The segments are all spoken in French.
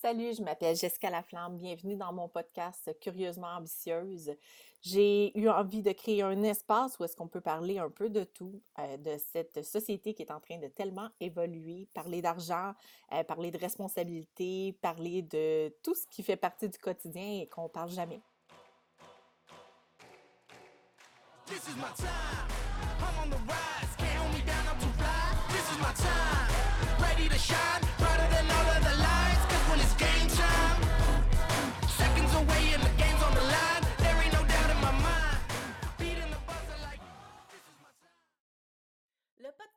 Salut, je m'appelle Jessica Laflamme. Bienvenue dans mon podcast Curieusement ambitieuse. J'ai eu envie de créer un espace où est-ce qu'on peut parler un peu de tout, euh, de cette société qui est en train de tellement évoluer, parler d'argent, euh, parler de responsabilité, parler de tout ce qui fait partie du quotidien et qu'on parle jamais. This is my time. I'm on the rise. Can't hold me down, I'm too fly. This is my time. Ready to shine. Game time.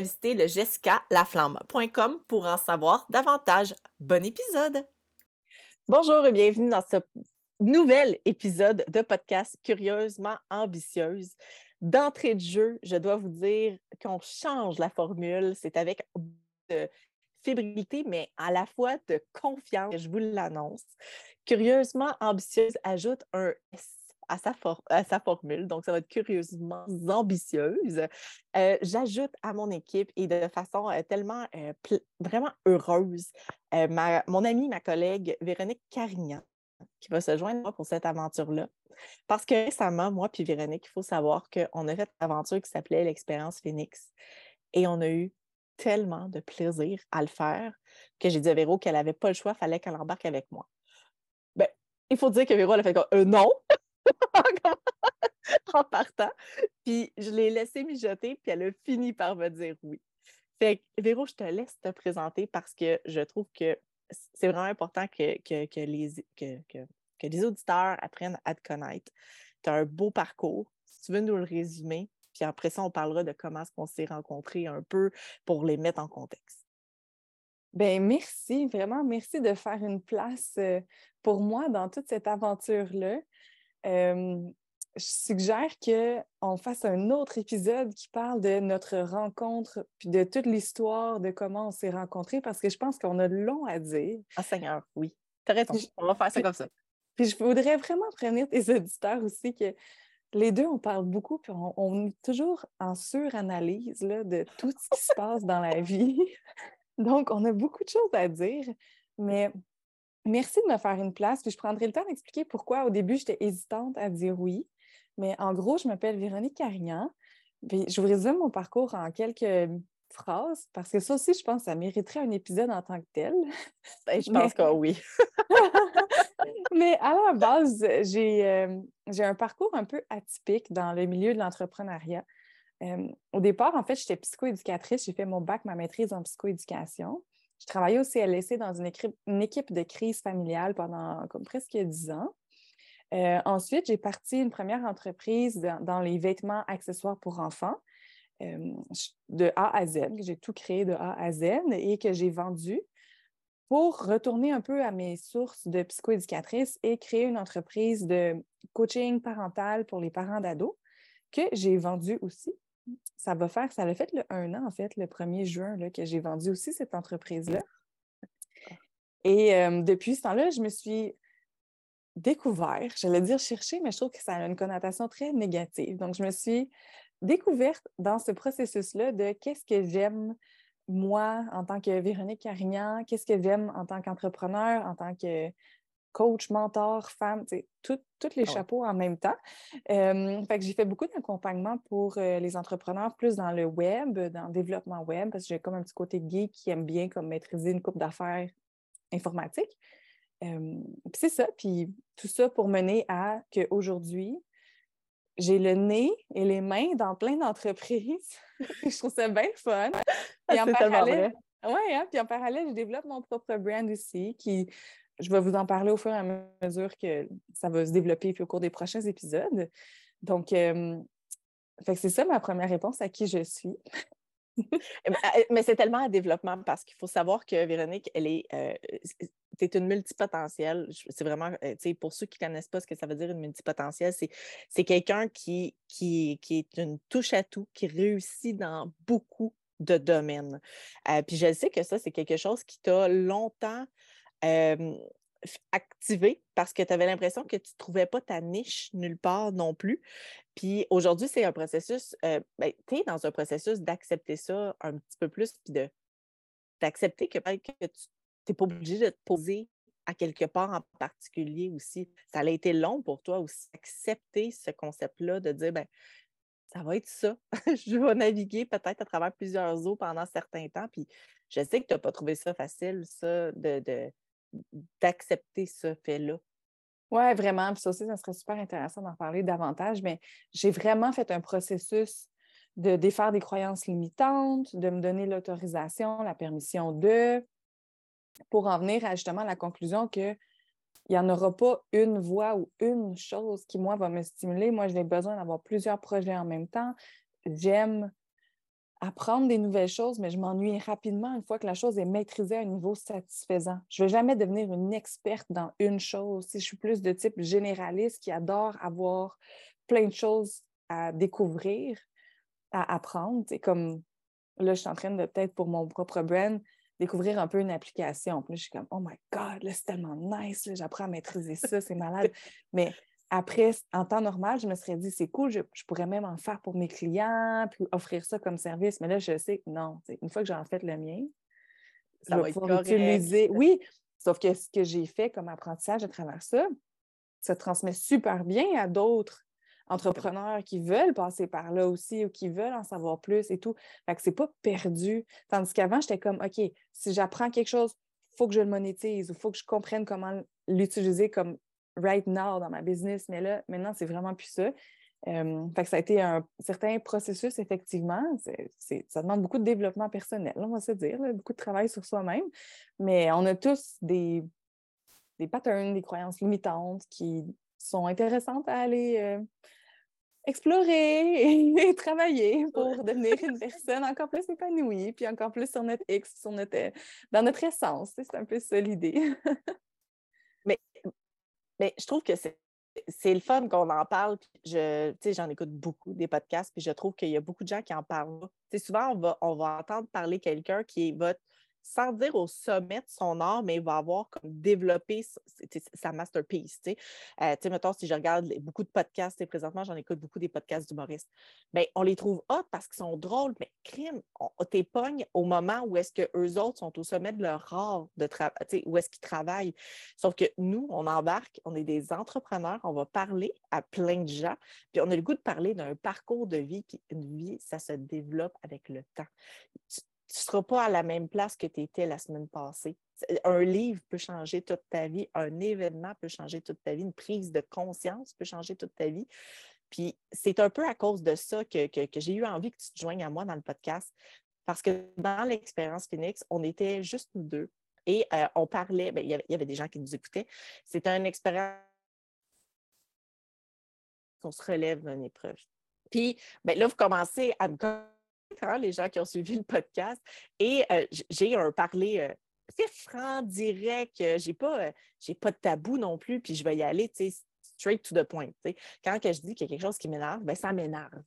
visiter le jessicalaflamme.com pour en savoir davantage. Bon épisode! Bonjour et bienvenue dans ce nouvel épisode de podcast Curieusement ambitieuse. D'entrée de jeu, je dois vous dire qu'on change la formule. C'est avec de fébrilité, mais à la fois de confiance, je vous l'annonce. Curieusement ambitieuse ajoute un S à sa, formule. Donc, ça va être curieusement ambitieuse. Euh, j'ajoute à mon équipe et de façon euh, tellement euh, vraiment heureuse ma, mon amie, ma collègue Véronique Carignan, qui va se joindre moi pour cette aventure-là. Parce que récemment, moi puis Véronique, il faut savoir qu'on a fait une aventure qui s'appelait l'expérience Phoenix et on a eu tellement de plaisir à le faire que j'ai dit à Véro qu'elle n'avait pas le choix, fallait qu'elle embarque avec moi. Ben, il faut dire que Véro, elle a fait comme non, en partant. Puis je l'ai laissé mijoter, puis elle a fini par me dire oui. Fait que, Véro, je te laisse te présenter parce que je trouve que c'est vraiment important que, que, les, que, que, les auditeurs apprennent à te connaître. Tu as un beau parcours. Si tu veux nous le résumer, puis après ça, on parlera de comment est-ce qu'on s'est rencontrés un peu pour les mettre en contexte. Ben merci, vraiment merci de faire une place euh, pour moi dans toute cette aventure-là je suggère qu'on fasse un autre épisode qui parle de notre rencontre, puis de toute l'histoire de comment on s'est rencontrés, parce que je pense qu'on a long à dire. Ah Seigneur, oui. T'as raison, on va faire ça comme ça. Puis je voudrais vraiment prévenir tes auditeurs aussi que les deux, on parle beaucoup, puis on, est toujours en suranalyse là, de tout ce qui se passe dans la vie. Donc, on a beaucoup de choses à dire, mais Merci de me faire une place. Puis je prendrai le temps d'expliquer pourquoi au début, j'étais hésitante à dire oui. Mais en gros, je m'appelle Véronique Carignan. Puis je vous résume mon parcours en quelques phrases, parce que ça aussi, je pense que ça mériterait un épisode en tant que tel. Ben, je pense que oui. Mais à la base, euh, j'ai un parcours un peu atypique dans le milieu de l'entrepreneuriat. Euh, au départ, en fait, j'étais psychoéducatrice. J'ai fait mon bac, ma maîtrise en psychoéducation. Je travaillais au CLSC dans une équipe, de crise familiale pendant presque dix ans. Euh, ensuite, j'ai parti une première entreprise dans, les vêtements accessoires pour enfants euh, de A à Z. J'ai tout créé de A à Z et que j'ai vendu pour retourner un peu à mes sources de psychoéducatrice et créer une entreprise de coaching parental pour les parents d'ados que j'ai vendu aussi ça va faire, ça a fait le un an, en fait, le 1er juin, là, que j'ai vendu aussi cette entreprise-là. Et euh, depuis ce temps-là, je me suis découvert, j'allais dire chercher, mais je trouve que ça a une connotation très négative. Donc, je me suis découverte dans ce processus-là de qu'est-ce que j'aime, moi, en tant que Véronique Carignan, qu'est-ce que j'aime en tant qu'entrepreneur, en tant que coach, mentor, femme, tous les ah chapeaux en même temps. fait que j'ai fait beaucoup d'accompagnement pour euh, les entrepreneurs, plus dans le web, dans le développement web, parce que j'ai comme un petit côté geek qui aime bien comme maîtriser une coupe d'affaires informatique. c'est ça, puis tout ça pour mener à qu'aujourd'hui, j'ai le nez et les mains dans plein d'entreprises. je trouve ça bien fun. Ah, en parallèle, oui, hein, puis en parallèle, je développe mon propre brand aussi qui je vais vous en parler au fur et à mesure que ça va se développer puis au cours des prochains épisodes. Donc, euh, c'est ça ma première réponse à qui je suis. Eh ben, eh, mais c'est tellement un développement parce qu'il faut savoir que Véronique, elle est. Euh, es une multipotentielle. C'est vraiment, euh, tu sais, pour ceux qui ne connaissent pas ce que ça veut dire une multipotentielle, c'est quelqu'un qui, qui, qui est une touche à tout, qui réussit dans beaucoup de domaines. Puis je sais que ça, c'est quelque chose qui t'a longtemps activé parce que tu avais l'impression que tu ne trouvais pas ta niche nulle part non plus. Puis aujourd'hui, c'est un processus, euh, ben, tu es dans un processus d'accepter ça un petit peu plus, puis d'accepter que que tu n'es pas obligé de te poser à quelque part en particulier aussi. Ça a été long pour toi aussi, accepter ce concept-là, de dire, ben, ça va être ça. je vais naviguer peut-être à travers plusieurs eaux pendant certains temps. Puis je sais que tu n'as pas trouvé ça facile, ça, de, d'accepter ce fait-là. Oui, vraiment. Puis ça aussi, ça serait super intéressant d'en parler davantage. Mais j'ai vraiment fait un processus de défaire des croyances limitantes, de me donner l'autorisation, la permission de, pour en venir à justement la conclusion que il n'y en aura pas une voix ou une chose qui, moi, va me stimuler. Moi, j'ai besoin d'avoir plusieurs projets en même temps. J'aime apprendre des nouvelles choses, mais je m'ennuie rapidement une fois que la chose est maîtrisée à un niveau satisfaisant. Je ne vais jamais devenir une experte dans une chose. Si je suis plus de type généraliste qui adore avoir plein de choses à découvrir, à apprendre. C'est comme là, je suis en train de peut-être pour mon propre brand découvrir un peu une application. Puis je suis comme, oh my God, là, c'est tellement nice, j'apprends à maîtriser ça, c'est malade. Mais après, en temps normal, je me serais dit, c'est cool, je, pourrais même en faire pour mes clients, puis offrir ça comme service. Mais là, je sais que non. Une fois que j'en fait le mien, ça va pouvoir utiliser. Oui, sauf que ce que j'ai fait comme apprentissage à travers ça, ça transmet super bien à d'autres entrepreneurs qui veulent passer par là aussi ou qui veulent en savoir plus et tout. Fait que c'est pas perdu. Tandis qu'avant, j'étais comme, OK, si j'apprends quelque chose, il faut que je le monétise ou il faut que je comprenne comment l'utiliser comme right now dans ma business, mais là, maintenant, c'est vraiment plus ça. fait que ça a été un certain processus, effectivement. ça demande beaucoup de développement personnel, on va se dire, beaucoup de travail sur soi-même. Mais on a tous des, des patterns, des croyances limitantes qui sont intéressantes à aller euh, explorer et, travailler pour devenir une personne encore plus épanouie, puis encore plus sur notre X, sur notre, dans notre essence. C'est un peu ça l'idée. Mais je trouve que c'est le fun qu'on en parle. Je, j'en écoute beaucoup des podcasts, puis je trouve qu'il y a beaucoup de gens qui en parlent. souvent, on va, on va entendre parler quelqu'un qui est votre sans dire au sommet de son art, mais il va avoir comme développé sa masterpiece. Tu sais, euh, si je regarde beaucoup de podcasts, et présentement, j'en écoute beaucoup des podcasts d'humoristes, bien, on les trouve hot parce qu'ils sont drôles, mais crime, t'es pognes au moment où est-ce qu'eux autres sont au sommet de leur art, de où est-ce qu'ils travaillent. Sauf que nous, on embarque, on est des entrepreneurs, on va parler à plein de gens, puis on a le goût de parler d'un parcours de vie, puis une vie, ça se développe avec le temps ne seras pas à la même place que tu étais la semaine passée. Un livre peut changer toute ta vie, un événement peut changer toute ta vie, une prise de conscience peut changer toute ta vie. Puis c'est un peu à cause de ça que, j'ai eu envie que tu te joignes à moi dans le podcast, parce que dans l'expérience Phoenix, on était juste nous deux et euh, on parlait, ben, il, y avait, des gens qui nous écoutaient. C'était une expérience qu'on se relève d'une épreuve. Puis ben, là, vous commencez à me les gens qui ont suivi le podcast. Et euh, j'ai un parler euh, assez franc, direct. j'ai pas, j'ai pas de tabou non plus, puis je vais y aller, straight to the point. Quand que je dis qu'il y a quelque chose qui m'énerve, ben, ça m'énerve.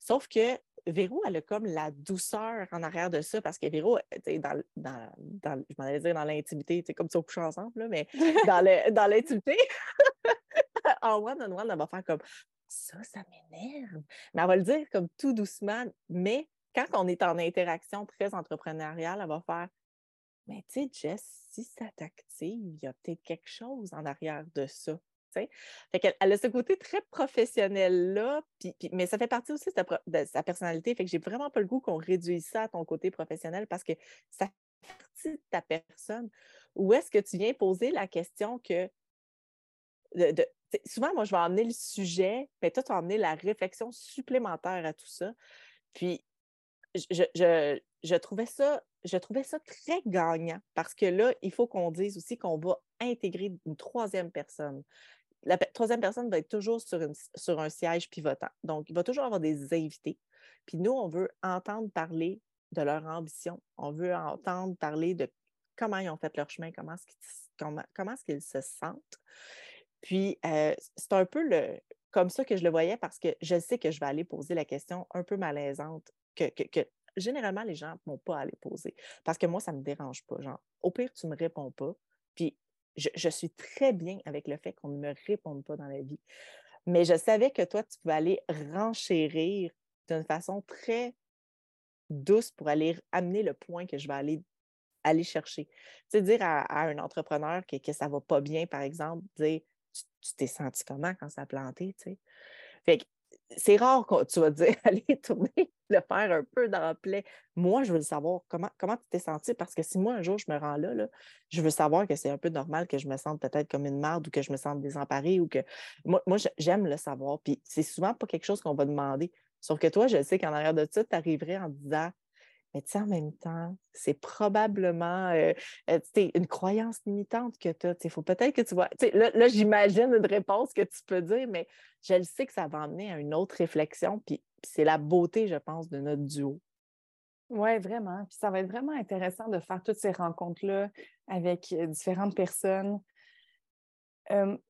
Sauf que Véro, elle a comme la douceur en arrière de ça, parce que Véro, dans, dans, dans, je m'en allais dire dans l'intimité, comme si on couche ensemble, mais dans l'intimité, en one-on-one, elle va faire comme ça, ça m'énerve. Mais elle va le dire comme tout doucement, mais quand on est en interaction très entrepreneuriale, elle va faire Mais tu sais, Jess, si ça t'active, il y a peut-être quelque chose en arrière de ça. Fait elle, a ce côté très professionnel-là, mais ça fait partie aussi de, sa personnalité. Fait que j'ai vraiment pas le goût qu'on réduise ça à ton côté professionnel parce que ça fait partie de ta personne. Ou est-ce que tu viens poser la question que. souvent, moi, je vais emmener le sujet, mais toi, tu vas emmener la réflexion supplémentaire à tout ça. Puis, je, trouvais ça, je trouvais ça très gagnant parce que là, il faut qu'on dise aussi qu'on va intégrer une troisième personne. La troisième personne va être toujours sur, sur un siège pivotant. Donc, il va toujours avoir des invités. Puis nous, on veut entendre parler de leur ambition. On veut entendre parler de comment ils ont fait leur chemin, comment est-ce qu'ils, comment, comment est-ce se sentent. Puis, euh, c'est un peu le, comme ça que je le voyais parce que je sais que je vais aller poser la question un peu malaisante que, généralement les gens ne vont pas aller poser. Parce que moi, ça ne me dérange pas. Genre, au pire, tu ne me réponds pas. Puis, je, je, suis très bien avec le fait qu'on ne me réponde pas dans la vie. Mais je savais que toi, tu pouvais aller renchérir d'une façon très douce pour aller amener le point que je vais aller, aller chercher. Tu sais, dire à, un entrepreneur que, que ça ne va pas bien, par exemple, dire tu t'es senti comment quand ça a planté, tu sais? Fait que c'est rare que tu vas dire allez tourner, le faire un peu dans le plaie. Moi, je veux savoir comment, comment tu t'es senti parce que si moi, un jour, je me rends là, là je veux savoir que c'est un peu normal que je me sente peut-être comme une marde ou que je me sente désemparée ou que. Moi, moi j'aime le savoir. Puis c'est souvent pas quelque chose qu'on va demander. Sauf que toi, je sais qu'en arrière de ça, tu arriverais en disant mais tu sais, en même temps, c'est probablement euh, euh, une croyance limitante que tu as. Il faut peut-être que tu vois. Là, là j'imagine une réponse que tu peux dire, mais je le sais que ça va amener à une autre réflexion. Puis, c'est la beauté, je pense, de notre duo. Oui, vraiment. Puis ça va être vraiment intéressant de faire toutes ces rencontres-là avec euh, différentes personnes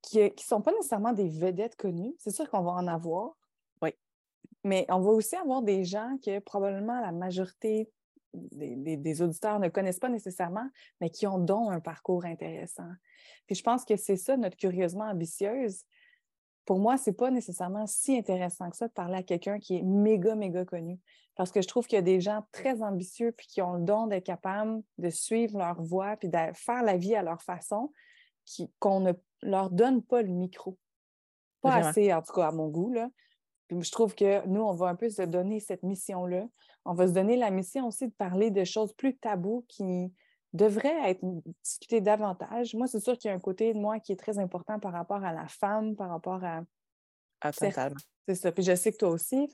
qui ne sont pas nécessairement des vedettes connues. C'est sûr qu'on va en avoir. Oui. Mais on va aussi avoir des gens que probablement la majorité des, auditeurs ne connaissent pas nécessairement, mais qui ont donc un parcours intéressant. Puis je pense que c'est ça, notre curieusement ambitieuse. Pour moi, ce n'est pas nécessairement si intéressant que ça de parler à quelqu'un qui est méga, méga connu. Parce que je trouve qu'il y a des gens très ambitieux puis qui ont le don d'être capables de suivre leur voie puis de faire la vie à leur façon, qu'on ne leur donne pas le micro. Pas assez, en tout cas, à mon goût. Là. Je trouve que nous, on va un peu se donner cette mission-là on va se donner la mission aussi de parler de choses plus taboues qui devraient être discutées davantage. Moi, c'est sûr qu'il y a un côté de moi qui est très important par rapport à la femme, par rapport à. Totalement. C'est ça. Puis je sais que toi aussi.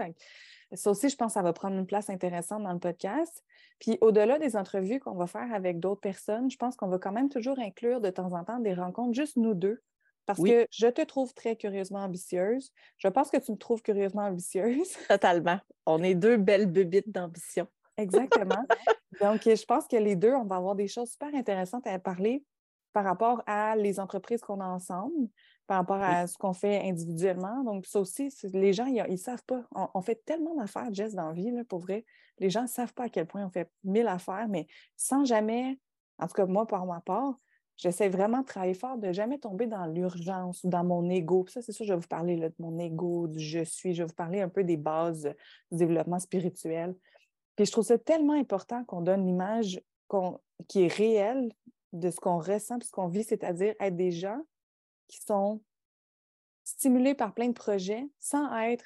ça aussi, je pense que ça va prendre une place intéressante dans le podcast. Puis au-delà des entrevues qu'on va faire avec d'autres personnes, je pense qu'on va quand même toujours inclure de temps en temps des rencontres juste nous deux parce que je te trouve très curieusement ambitieuse. Je pense que tu me trouves curieusement ambitieuse. Totalement. On est deux belles bubites d'ambition. Exactement. Donc, je pense que les deux, on va avoir des choses super intéressantes à parler par rapport à les entreprises qu'on a ensemble, par rapport à ce qu'on fait individuellement. Donc, ça aussi, les gens, ils ne savent pas. On, fait tellement d'affaires, Jess, dans la vie, pour vrai. Les gens ne savent pas à quel point on fait mille affaires, mais sans jamais, en tout cas, moi, par ma part, J'essaie vraiment de travailler fort, de jamais tomber dans l'urgence ou dans mon ego. ça, c'est sûr, je vais vous parler de mon ego, du je suis. Je vais vous parler un peu des bases du développement spirituel. Puis je trouve ça tellement important qu'on donne l'image qui est réelle de ce qu'on ressent et ce qu'on vit, c'est-à-dire être des gens qui sont stimulés par plein de projets sans être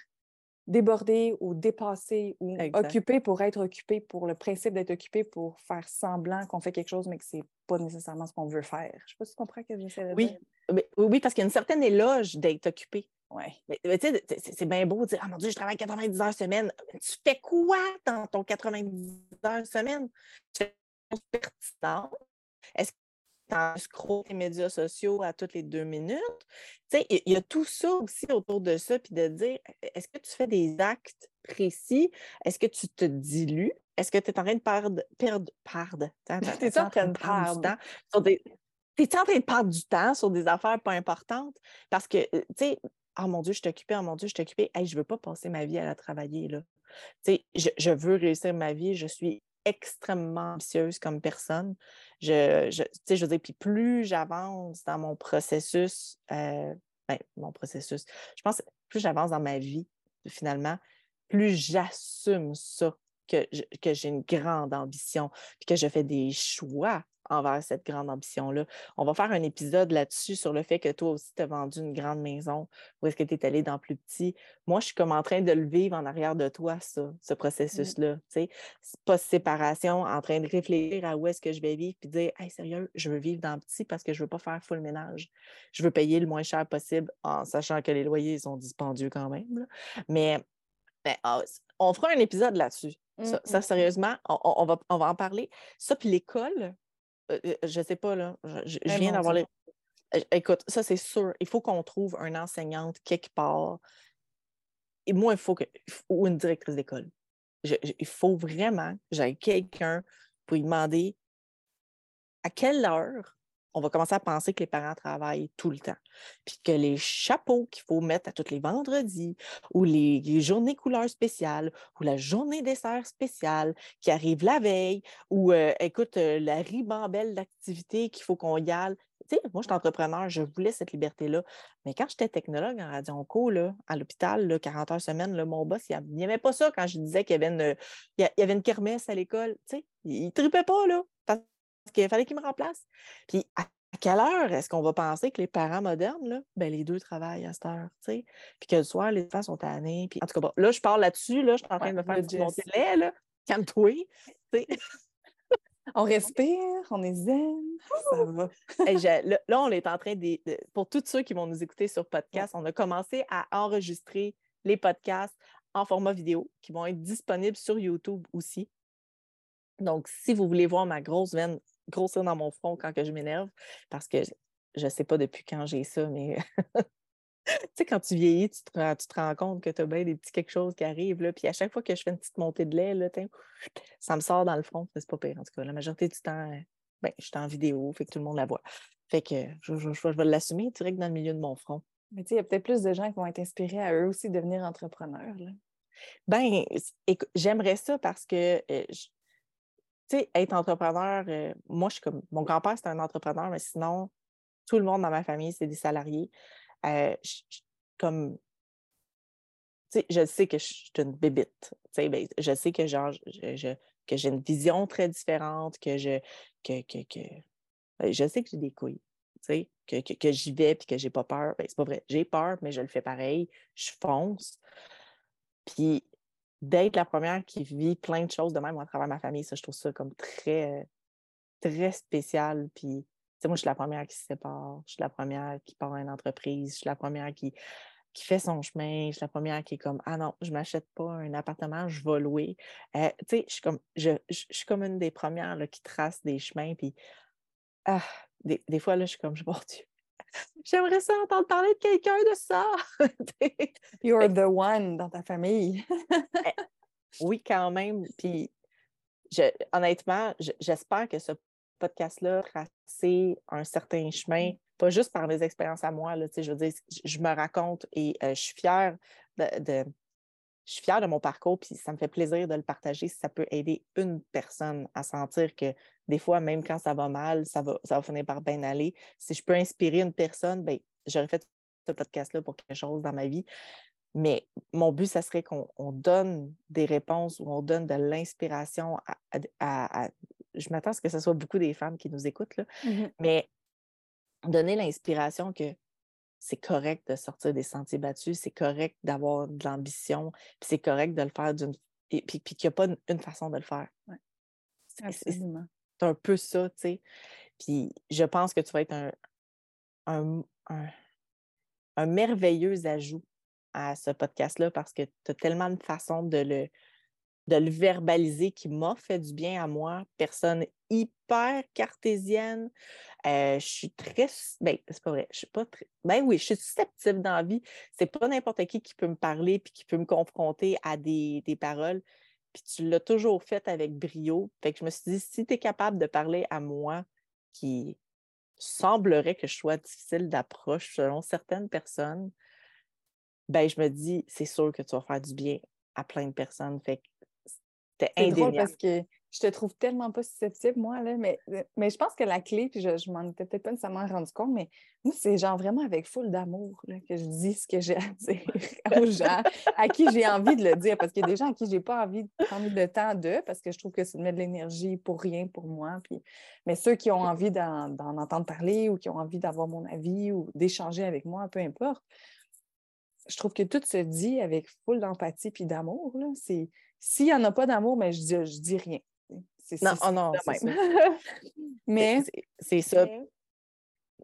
débordé ou dépassé ou occupé pour être occupé, pour le principe d'être occupé, pour faire semblant qu'on fait quelque chose, mais que ce n'est pas nécessairement ce qu'on veut faire. Je ne sais pas si tu comprends ce que j'essaie de oui. dire. Mais, oui, parce qu'il y a une certaine éloge d'être occupé. Oui. Mais, tu sais, c'est bien beau de dire Ah mon Dieu, je travaille 90 heures semaine. Tu fais quoi dans ton 90 heures semaine? Tu fais une pertinente. Est-ce tu scroll tes médias sociaux à toutes les deux minutes. Tu sais, il y, a tout ça aussi autour de ça, puis de dire, «E, est-ce que tu fais des actes précis? Est-ce que tu te dilues? Est-ce que tu es en train de perdre, perdre, perdre, es en train de perdre du temps sur des... en train de perdre du temps sur des affaires pas importantes? Parce que, euh, tu sais, oh mon Dieu, je suis occupée, oh mon Dieu, je suis occupée. Hey, je ne veux pas passer ma vie à la travailler. Là. Tu sais, je, je, veux réussir ma vie, je suis extrêmement ambitieuse comme personne. Je, je, je veux dire, puis plus j'avance dans mon processus, euh, ben, mon processus, je pense, plus j'avance dans ma vie, finalement, plus j'assume ça, que, que j'ai une grande ambition, puis que je fais des choix envers cette grande ambition-là. On va faire un épisode là-dessus sur le fait que toi aussi, tu as vendu une grande maison ou est-ce que tu es allé dans plus petit. Moi, je suis comme en train de le vivre en arrière de toi, ça, ce mmh. processus-là. C'est pas séparation, en train de réfléchir à où est-ce que je vais vivre puis dire Hey, sérieux, je veux vivre dans petit parce que je veux pas faire full ménage. Je veux payer le moins cher possible en sachant que les loyers sont dispendieux quand même. Mais ben, ah, on fera un épisode là-dessus. Ça, mmh, mmh, sérieusement, on, va, on va en parler. Ça, puis l'école, je sais pas, là. Je, viens d'avoir les. Écoute, ça, c'est sûr. Il faut qu'on trouve une enseignante quelque part. Et moi, il faut que. Ou une directrice d'école. il faut vraiment que j'aille quelqu'un pour lui demander à quelle heure on va commencer à penser que les parents travaillent tout le temps. Puis que les chapeaux qu'il faut mettre à tous les vendredis, ou les, journées couleurs spéciales, ou la journée dessert spéciale qui arrive la veille, ou euh, écoute, euh, la ribambelle d'activités qu'il faut qu'on y aille. Tu sais, moi, je suis entrepreneur, je voulais cette liberté-là. Mais quand j'étais technologue en radio là, à l'hôpital, là, 40 heures semaine, là, mon boss, il n'aimait pas ça quand je disais qu'il y avait une, kermesse à l'école. Il ne tripait pas, là, qu'il fallait qu'il me remplace. Puis à quelle heure est-ce qu'on va penser que les parents modernes, là, ben, les deux travaillent à cette heure, tu sais? Puis que le soir, les enfants sont tannés. Puis en tout cas, bon, là, je parle là-dessus, là, je suis en train de me faire du mon lait, là. Calme-toi. On respire, on est zen, ça va. là, là, on est en train de, Pour tous ceux qui vont nous écouter sur podcast, on a commencé à enregistrer les podcasts en format vidéo qui vont être disponibles sur YouTube aussi. Donc, si vous voulez voir ma grosse veine grossir dans mon front quand que je m'énerve, parce que je ne sais pas depuis quand j'ai ça, mais tu sais, quand tu vieillis, tu te, tu te rends compte que tu as bien des petits quelque chose qui arrivent. Là, puis à chaque fois que je fais une petite montée de lait, là, ça me sort dans le front. C'est pas pire. En tout cas, la majorité du temps, ben, je suis en vidéo, fait que tout le monde la voit. Fait que je, je, je vais l'assumer direct dans le milieu de mon front. Mais tu sais, il y a peut-être plus de gens qui vont être inspirés à eux aussi de devenir entrepreneurs. Là. Ben, j'aimerais ça parce que euh, tu sais, être entrepreneur, euh, moi, je suis comme. Mon grand-père, c'était un entrepreneur, mais sinon, tout le monde dans ma famille, c'est des salariés. Euh, comme. Tu sais, je sais que je suis une bébite. Tu sais, ben, je sais que, genre, je, que j'ai une vision très différente, que je. Que, que, que... Ben, je sais que j'ai des couilles. Tu sais, que, que, que j'y vais puis que j'ai pas peur. Ben, c'est pas vrai. J'ai peur, mais je le fais pareil. Je fonce. Puis d'être la première qui vit plein de choses de même à travers ma famille, ça, je trouve ça comme très, très spécial. Puis, moi, je suis la première qui se sépare, je suis la première qui part à une entreprise, je suis la première qui, qui fait son chemin, je suis la première qui est comme Ah non, je ne m'achète pas un appartement, je vais louer. Euh, tu sais, je suis comme je, suis comme une des premières qui trace des chemins. Puis ah, des, des, fois, là, je suis comme Mon Dieu, J'aimerais ça entendre parler de quelqu'un de ça. You're the one dans ta famille. Eh, oui, quand même. Puis, honnêtement, j'espère que ce podcast-là tracé un certain chemin, pas juste par mes expériences à moi. Là, je veux dire, je me raconte et euh, je suis fière de, je suis fière de mon parcours, puis ça me fait plaisir de le partager si ça peut aider une personne à sentir que des fois, même quand ça va mal, ça va, ça va finir par bien aller. Si je peux inspirer une personne, ben, j'aurais fait ce podcast-là pour quelque chose dans ma vie. Mais mon but, ça serait qu'on donne des réponses ou on donne de l'inspiration à, Je m'attends à ce que ce soit beaucoup des femmes qui nous écoutent, là, mmh mais donner l'inspiration que c'est correct de sortir des sentiers battus, c'est correct d'avoir de l'ambition, puis c'est correct de le faire d'une. Et puis, puis qu'il n'y a pas une, façon de le faire. C'est un peu ça, tu sais. Puis je pense que tu vas être un, un, un merveilleux ajout à ce podcast-là parce que tu as tellement de façons de le, de le verbaliser qui m'a fait du bien à moi, personne hyper cartésienne. Euh, je suis très. Ben, c'est pas vrai. Je suis pas très. Ben oui, je suis susceptible dans la vie. C'est pas n'importe qui qui peut me parler puis qui peut me confronter à des, des paroles. Puis tu l'as toujours fait avec brio. Fait que je me suis dit, si tu es capable de parler à moi qui semblerait que je sois difficile d'approche selon certaines personnes, ben je me dis, c'est sûr que tu vas faire du bien à plein de personnes. Fait que parce que je te trouve tellement pas susceptible, moi, là, mais, euh, mais je pense que la clé, puis je, je m'en étais peut-être pas nécessairement rendu compte, mais moi, c'est genre vraiment avec foule d'amour que je dis ce que j'ai à dire aux gens, à qui j'ai envie de le dire, parce qu'il y a des gens à qui j'ai pas envie de prendre le temps d'eux, parce que je trouve que c'est de de l'énergie pour rien pour moi. Puis... Mais ceux qui ont envie d'en, entendre parler ou qui ont envie d'avoir mon avis ou d'échanger avec moi, peu importe, je trouve que tout se dit avec foule d'empathie puis d'amour. C'est s'il n'y en a pas d'amour, mais je dis, je dis rien. Non, oh non, c'est mais c'est ça.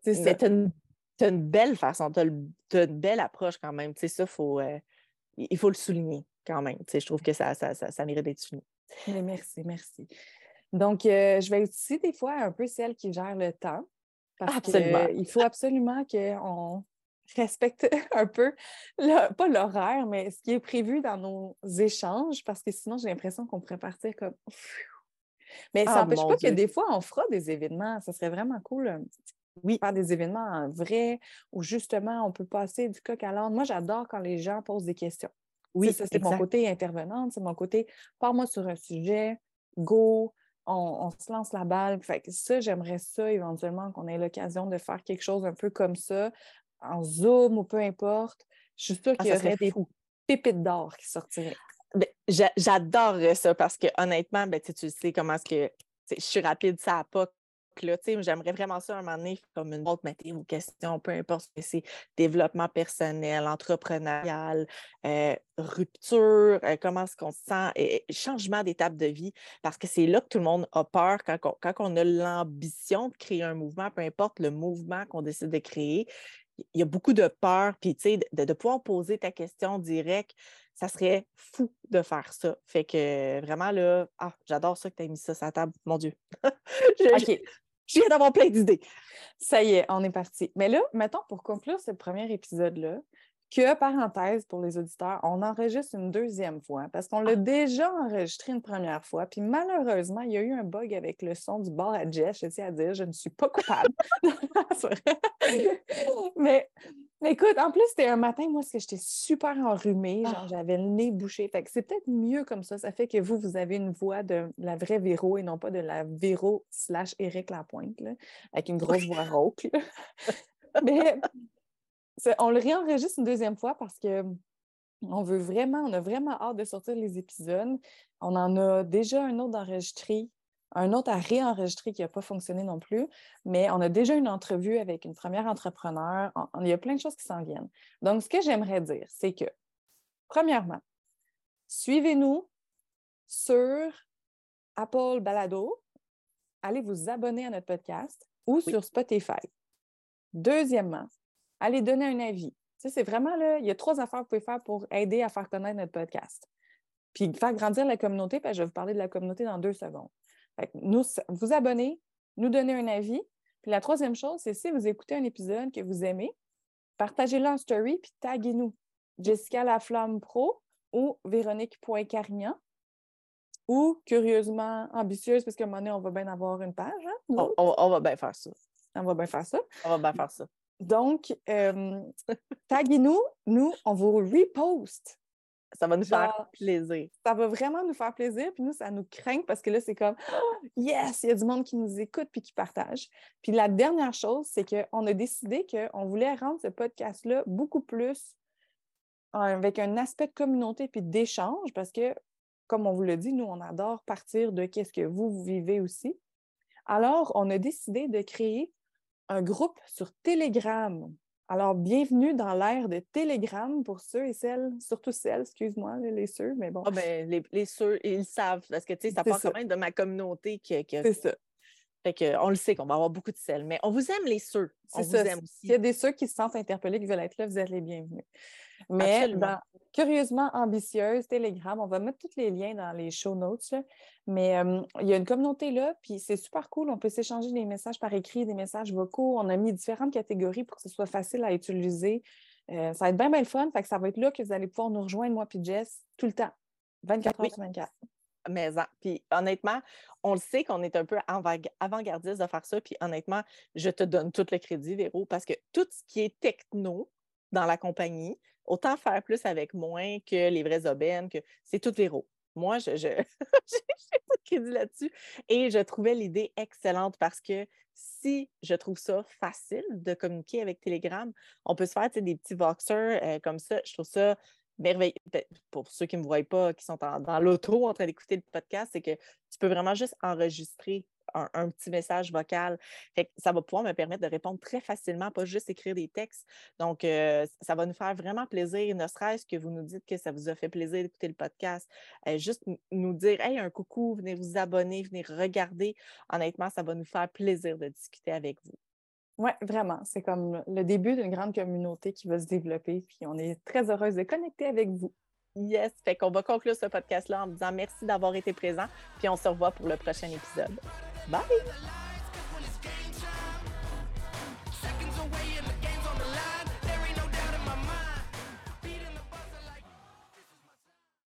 C'est ça. As, une belle façon, tu as, une belle approche quand même. Tu sais, ça, faut, euh, il faut le souligner quand même. Tu sais, je trouve que ça, ça, ça, mérite d'être souligné. Mais merci, merci. Donc, euh, je vais aussi des fois un peu celle qui gère le temps. Parce qu'il faut absolument qu'on respecte un peu, pas l'horaire, mais ce qui est prévu dans nos échanges, parce que sinon, j'ai l'impression qu'on pourrait partir comme. Mais ça Ah, n'empêche mon pas que des fois, on fera des événements. Ça serait vraiment cool. euh, Oui. Faire des événements en vrai où justement on peut passer du coq à l'âne. Moi, j'adore quand les gens posent des questions. Oui, c'est mon côté intervenante, c'est mon côté parle-moi sur un sujet, go, on, on se lance la balle. Fait que ça, j'aimerais ça éventuellement qu'on ait l'occasion de faire quelque chose un peu comme ça, en Zoom ou peu importe. Je suis sûre Ah, qu'il y aurait des pépites d'or qui sortiraient. Ben, j'a- J'adorerais ça parce que honnêtement, ben, tu sais, comment est-ce que je suis rapide, ça a pas. J'aimerais vraiment ça un moment donné, comme une autre métier ou question, peu importe ce que c'est, développement personnel, entrepreneurial, euh, rupture, euh, comment est-ce qu'on se sent, et- changement d'étape de vie, parce que c'est là que tout le monde a peur quand quand on a l'ambition de créer un mouvement, peu importe le mouvement qu'on décide de créer, il y a beaucoup de peur, puis tu sais, de, de pouvoir poser ta question directe, ça serait fou de faire ça. Fait que vraiment, là, ah, j'adore ça que tu aies mis ça sur la table, mon Dieu. je- OK, je viens d'avoir plein d'idées. ça y est, on est parti. Mais là, mettons, pour conclure ce premier épisode-là, que, parenthèse pour les auditeurs, on enregistre une deuxième fois parce qu'on l'a déjà enregistré une première fois. Puis malheureusement, il y a eu un bug avec le son du bar à Jess. Je tiens à dire, je ne suis pas coupable. Mais, mais écoute, en plus, c'était un matin, moi, parce que j'étais super enrhumée. Genre, Ah. j'avais le nez bouché. Fait que c'est peut-être mieux comme ça. Ça fait que vous, vous avez une voix de la vraie Véro et non pas de la Véro slash Éric Lapointe, là, avec une grosse voix rauque. mais on le réenregistre une deuxième fois parce que on veut vraiment, on a vraiment hâte de sortir les épisodes. On en a déjà un autre enregistré, un autre à réenregistrer qui n'a pas fonctionné non plus, mais on a déjà une entrevue avec une première entrepreneur. Il y a plein de choses qui s'en viennent. Donc, ce que j'aimerais dire, c'est que, premièrement, suivez-nous sur Apple Balado. Allez vous abonner à notre podcast ou Oui. sur Spotify. Deuxièmement, allez donner un avis. Tu sais, c'est vraiment là, il y a trois affaires que vous pouvez faire pour aider à faire connaître notre podcast. Puis faire grandir la communauté, puis je vais vous parler de la communauté dans deux secondes. Fait que nous, vous abonner, nous donner un avis. Puis la troisième chose, c'est si vous écoutez un épisode que vous aimez, partagez-le en story, puis taguez-nous. Jessica Laflamme Pro ou Véronique.carignan ou curieusement ambitieuse, parce qu'à un moment donné, on va bien avoir une page. hein, on va bien faire ça. On va bien faire ça. On va bien faire ça. Donc, euh, taguez-nous, nous, on vous repost. Ça va nous faire plaisir. Ça va vraiment nous faire plaisir, puis nous, ça nous craint parce que là, c'est comme Oh, yes, il y a du monde qui nous écoute puis qui partage. Puis la dernière chose, c'est qu'on a décidé qu'on voulait rendre ce podcast-là beaucoup plus avec un aspect de communauté puis d'échange parce que, comme on vous l'a dit, nous, on adore partir de qu'est-ce que vous, vous vivez aussi. Alors, on a décidé de créer un groupe sur Telegram. Alors, bienvenue dans l'ère de Telegram pour ceux et celles, surtout celles, excuse-moi, les ceux, mais bon, Ah ben, les, les ceux, ils le savent, parce que tu sais, ça part ça. quand même de ma communauté que, que- c'est ça. fait que on le sait qu'on va avoir beaucoup de sel. Mais on vous aime les ceux. On C'est vous ça. aime S'il y a des ceux qui se sentent interpellés, qui veulent être là, vous êtes les bienvenus. Mais dans Curieusement ambitieuse, Telegram, on va mettre tous les liens dans les show notes. là. Mais euh, il y a une communauté là, puis c'est super cool. On peut s'échanger des messages par écrit, des messages vocaux. On a mis différentes catégories pour que ce soit facile à utiliser. Euh, ça va être bien, bien le fun. Fait que ça va être là que vous allez pouvoir nous rejoindre, moi puis Jess, tout le temps. 24 Oui. heures sur 24. Mais en- puis honnêtement, on le sait qu'on est un peu avant- avant-gardiste de faire ça. Puis honnêtement, je te donne tout le crédit, Véro, parce que tout ce qui est techno dans la compagnie, autant faire plus avec moins que les vrais aubaines, que c'est tout Véro. Moi, je, j'ai pas de crédit là-dessus. Et je trouvais l'idée excellente parce que si je trouve ça facile de communiquer avec Telegram, on peut se faire des petits voxers euh, comme ça. Je trouve ça merveilleux. Pour ceux qui ne me voient pas, qui sont en- dans l'auto en train d'écouter le podcast, c'est que tu peux vraiment juste enregistrer un, un petit message vocal. Fait que ça va pouvoir me permettre de répondre très facilement, pas juste écrire des textes. Donc, euh, ça va nous faire vraiment plaisir, ne serait-ce que vous nous dites que ça vous a fait plaisir d'écouter le podcast. Euh, juste nous dire, hey, un coucou, venez vous abonner, venez regarder. Honnêtement, ça va nous faire plaisir de discuter avec vous. Oui, vraiment. C'est comme le début d'une grande communauté qui va se développer. Puis on est très heureuse de connecter avec vous. Yes, fait qu'on va conclure ce podcast-là en me disant merci d'avoir été présent, puis on se revoit pour le prochain épisode. Bye!